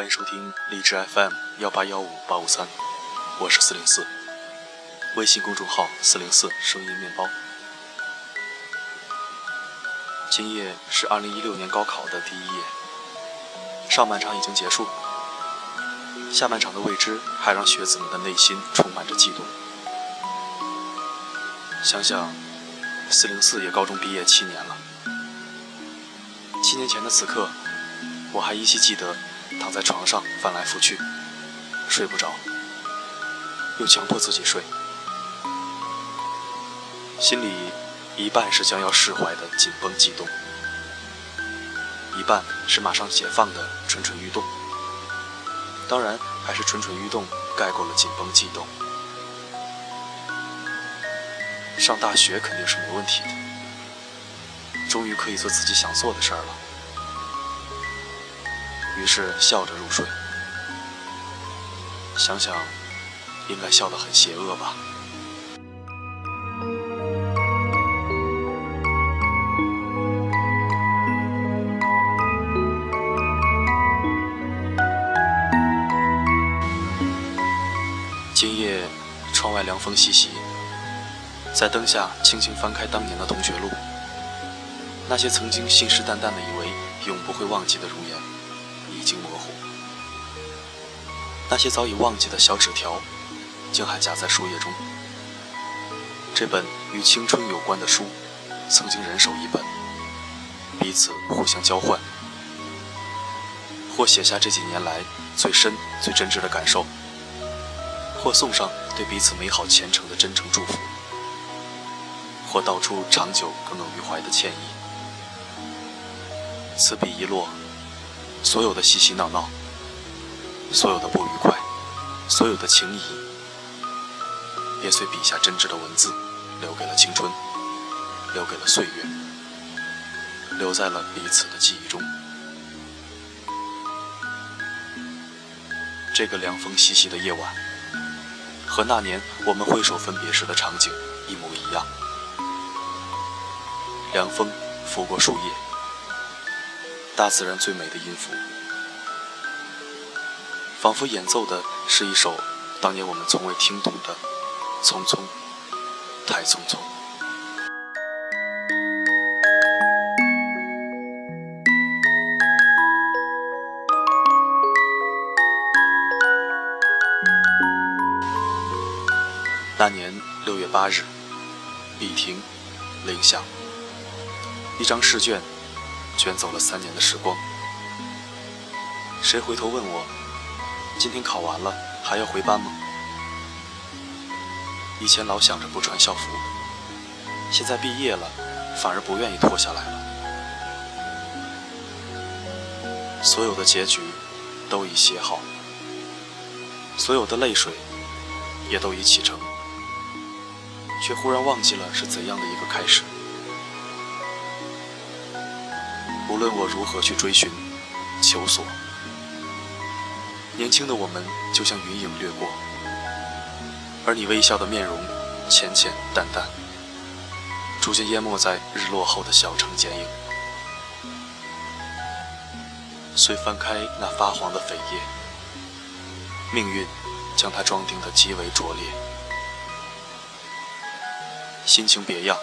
欢迎收听荔枝 FM 幺八幺五八五三，我是四零四，微信公众号四零四声音面包。今夜是二零一六年高考的第一夜，上半场已经结束，下半场的未知还让学子们的内心充满着悸动。想想，四零四也高中毕业七年了，七年前的此刻。我还依稀记得，躺在床上翻来覆去，睡不着，又强迫自己睡，心里一半是将要释怀的紧绷悸动，一半是马上解放的蠢蠢欲动。当然，还是蠢蠢欲动盖过了紧绷悸动。上大学肯定是没问题的，终于可以做自己想做的事儿了。于是笑着入睡，想想，应该笑得很邪恶吧。今夜窗外凉风习习，在灯下轻轻翻开当年的同学录，那些曾经信誓旦旦的以为永不会忘记的容颜。已经模糊，那些早已忘记的小纸条，竟还夹在书页中。这本与青春有关的书，曾经人手一本，彼此互相交换，或写下这几年来最深、最真挚的感受，或送上对彼此美好前程的真诚祝福，或道出长久耿耿于怀的歉意。此笔一落。所有的嬉嬉闹闹，所有的不愉快，所有的情谊，也随笔下真挚的文字，留给了青春，留给了岁月，留在了彼此的记忆中。这个凉风习习的夜晚，和那年我们挥手分别时的场景一模一样。凉风拂过树叶。大自然最美的音符，仿佛演奏的是一首当年我们从未听懂的《匆匆太匆匆》。那年六月八日，笔停，铃响，一张试卷。卷走了三年的时光，谁回头问我，今天考完了还要回班吗？以前老想着不穿校服，现在毕业了，反而不愿意脱下来了。所有的结局都已写好，所有的泪水也都已启程，却忽然忘记了是怎样的一个开始。无论我如何去追寻、求索，年轻的我们就像云影掠过，而你微笑的面容浅浅淡淡，逐渐淹没在日落后的小城剪影。遂翻开那发黄的扉页，命运将它装订得极为拙劣。心情别样，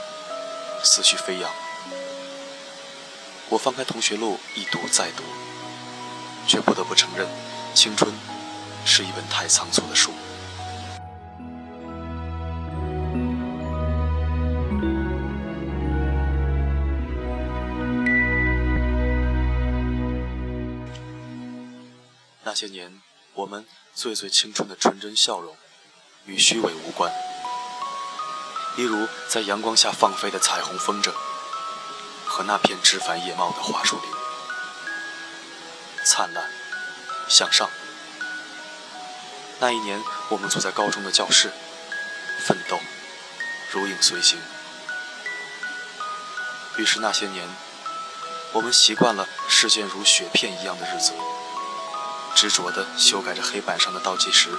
思绪飞扬。我翻开同学录，一读再读，却不得不承认，青春是一本太仓促的书。那些年，我们最最青春的纯真笑容，与虚伪无关。例如，在阳光下放飞的彩虹风筝。和那片枝繁叶茂的桦树林，灿烂向上。那一年，我们坐在高中的教室，奋斗，如影随形。于是那些年，我们习惯了世间如雪片一样的日子，执着地修改着黑板上的倒计时，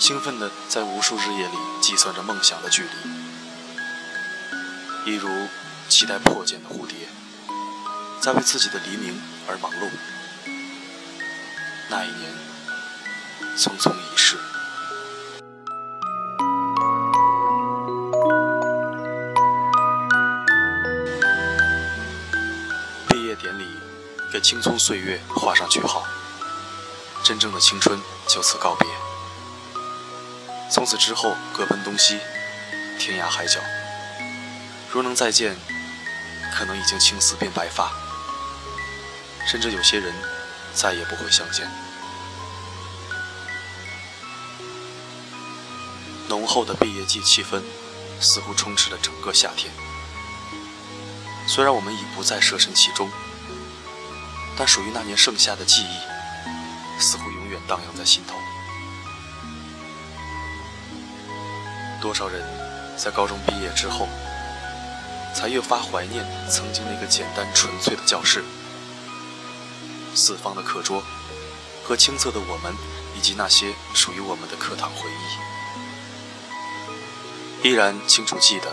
兴奋地在无数日夜里计算着梦想的距离，一如。期待破茧的蝴蝶，在为自己的黎明而忙碌。那一年匆匆一逝。毕业典礼给青葱岁月画上句号，真正的青春就此告别。从此之后，各奔东西，天涯海角。若能再见，可能已经青丝变白发，甚至有些人再也不会相见。浓厚的毕业季气氛似乎充斥了整个夏天。虽然我们已不再设身其中，但属于那年盛夏的记忆，似乎永远荡漾在心头。多少人在高中毕业之后，才越发怀念曾经那个简单纯粹的教室，四方的课桌，和青涩的我们，以及那些属于我们的课堂回忆，依然清楚记得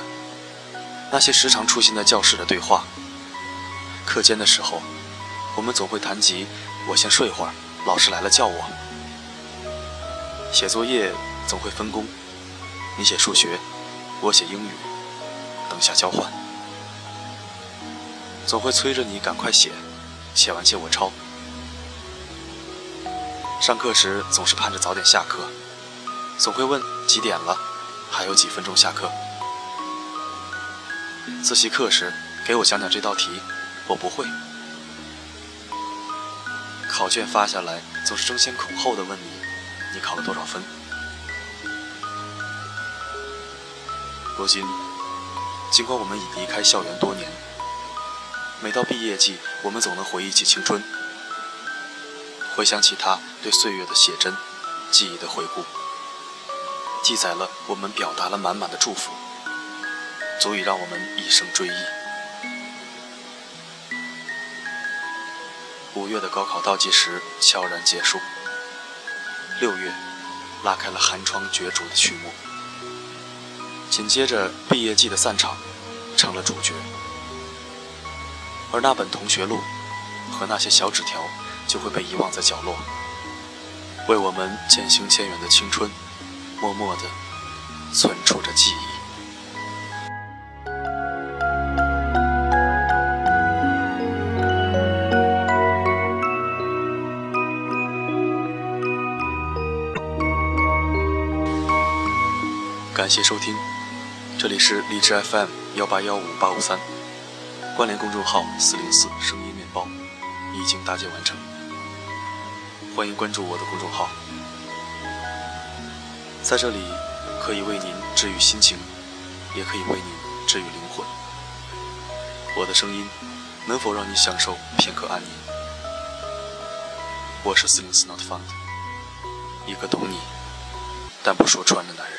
那些时常出现在教室的对话。课间的时候，我们总会谈及“我先睡会儿，老师来了叫我”。写作业总会分工。你写数学，我写英语，等下交换。总会催着你赶快写，写完借我抄。上课时总是盼着早点下课，总会问几点了，还有几分钟下课。自习课时给我讲讲这道题，我不会。考卷发下来总是争先恐后的问你，你考了多少分？如今，尽管我们已离开校园多年，每到毕业季，我们总能回忆起青春，回想起他对岁月的写真，记忆的回顾，记载了我们表达了满满的祝福，足以让我们一生追忆。五月的高考倒计时悄然结束，六月拉开了寒窗角逐的序幕。紧接着，毕业季的散场成了主角，而那本同学录和那些小纸条就会被遗忘在角落，为我们渐行渐远的青春，默默地存储着记忆。感谢收听。这里是荔枝 FM 幺八幺五八五三，关联公众号四零四声音面包已经搭建完成，欢迎关注我的公众号，在这里可以为您治愈心情，也可以为您治愈灵魂。我的声音能否让你享受片刻安宁？我是四零四 Not Found，一个懂你但不说穿的男人。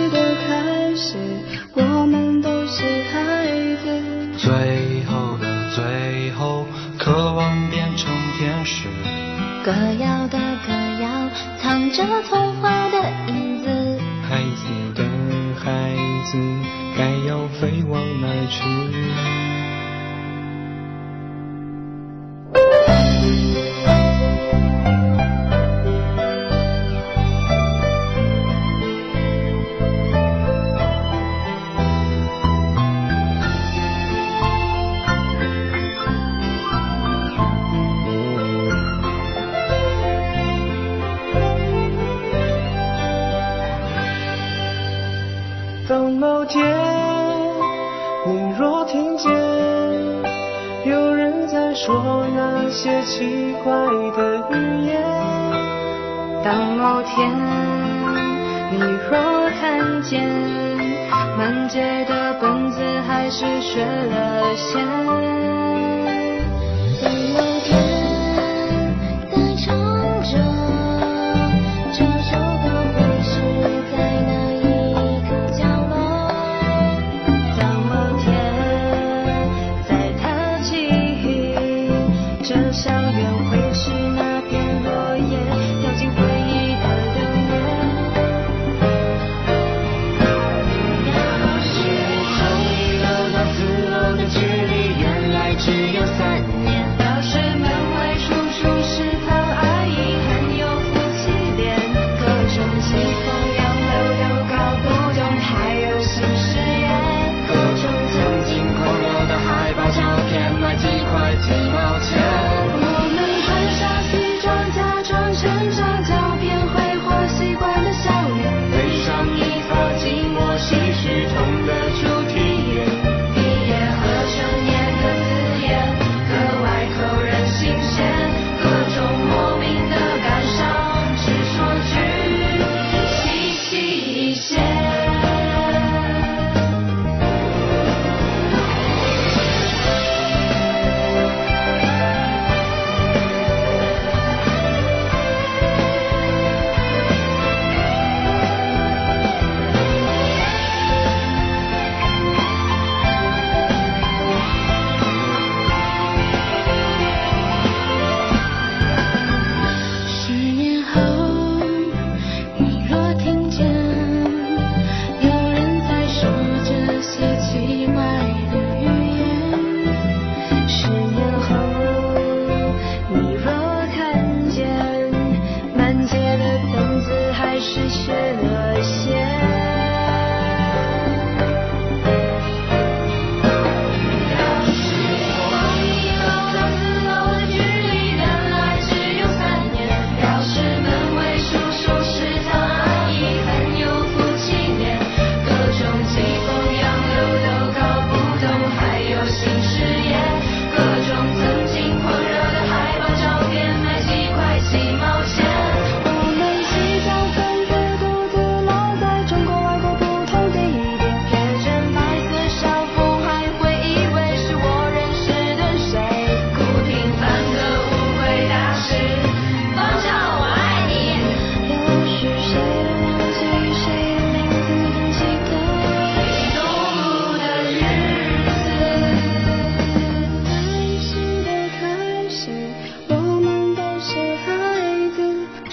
歌谣的歌谣，藏着童话的影子。孩子的孩子，该要飞往哪去？你若看见满街的本子还是学了先当某天再唱着这首歌会是在哪一个角落当某天再踏进这校园会是哪片落叶